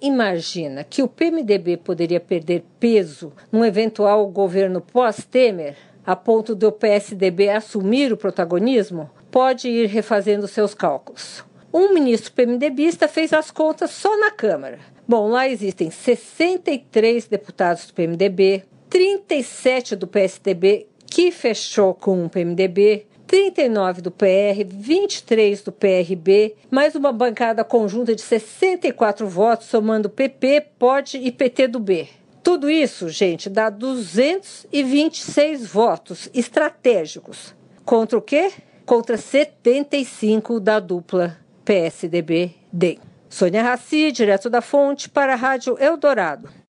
imagina que o PMDB poderia perder peso num eventual governo pós-Temer, a ponto do PSDB assumir o protagonismo, pode ir refazendo seus cálculos. Um ministro PMDBista fez as contas só na Câmara. Bom, lá existem 63 deputados do PMDB, 37 do PSDB que fechou com o PMDB, 39 do PR, 23 do PRB, mais uma bancada conjunta de 64 votos, somando PP, POD e PT do B. Tudo isso, gente, dá 226 votos estratégicos. Contra o quê? Contra 75 da dupla PSDB-DEM. Sônia Raci, direto da fonte, para a Rádio Eldorado.